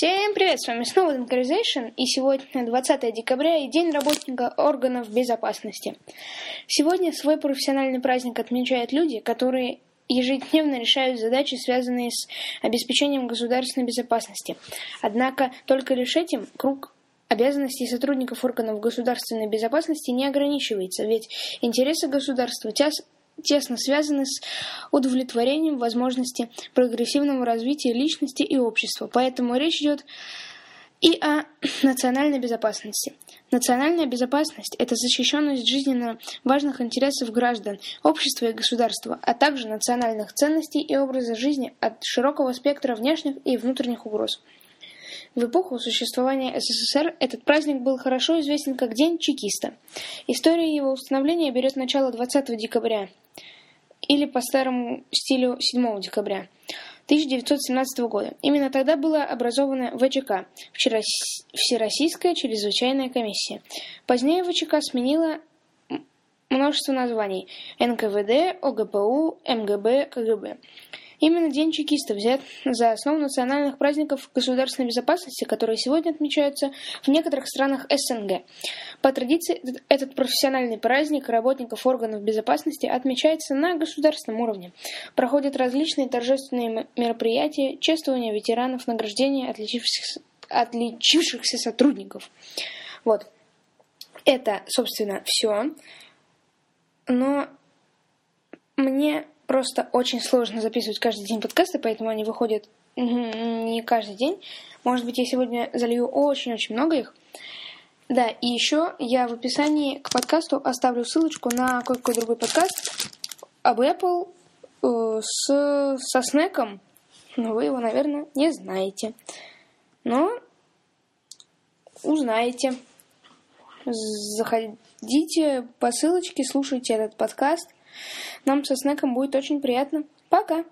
Всем привет, с вами снова Incarization, и сегодня 20 декабря и День работника органов безопасности. Сегодня свой профессиональный праздник отмечают люди, которые ежедневно решают задачи, связанные с обеспечением государственной безопасности. Однако только лишь этим круг обязанностей сотрудников органов государственной безопасности не ограничивается, ведь интересы государства тесно связаны с удовлетворением возможности прогрессивного развития личности и общества. Поэтому речь идет и о национальной безопасности. Национальная безопасность – это защищенность жизненно важных интересов граждан, общества и государства, а также национальных ценностей и образа жизни от широкого спектра внешних и внутренних угроз. В эпоху существования СССР этот праздник был хорошо известен как День чекиста. История его установления берет начало 20 декабря или по старому стилю 7 декабря 1917 года. Именно тогда была образована ВЧК – Всероссийская чрезвычайная комиссия. Позднее ВЧК сменила множество названий – НКВД, ОГПУ, МГБ, КГБ. Именно День чекиста взят за основу национальных праздников государственной безопасности, которые сегодня отмечаются в некоторых странах СНГ. По традиции, этот профессиональный праздник работников органов безопасности отмечается на государственном уровне. Проходят различные торжественные мероприятия, чествования ветеранов, награждения отличившихся, отличившихся сотрудников. Вот. Это, собственно, все. Но мне просто очень сложно записывать каждый день подкасты, поэтому они выходят не каждый день. Может быть, я сегодня залью очень-очень много их. Да, и еще я в описании к подкасту оставлю ссылочку на какой-то другой подкаст об Apple э, с, со снеком. Но вы его, наверное, не знаете. Но узнаете. Заходите по ссылочке, слушайте этот подкаст. Нам со Снеком будет очень приятно. Пока!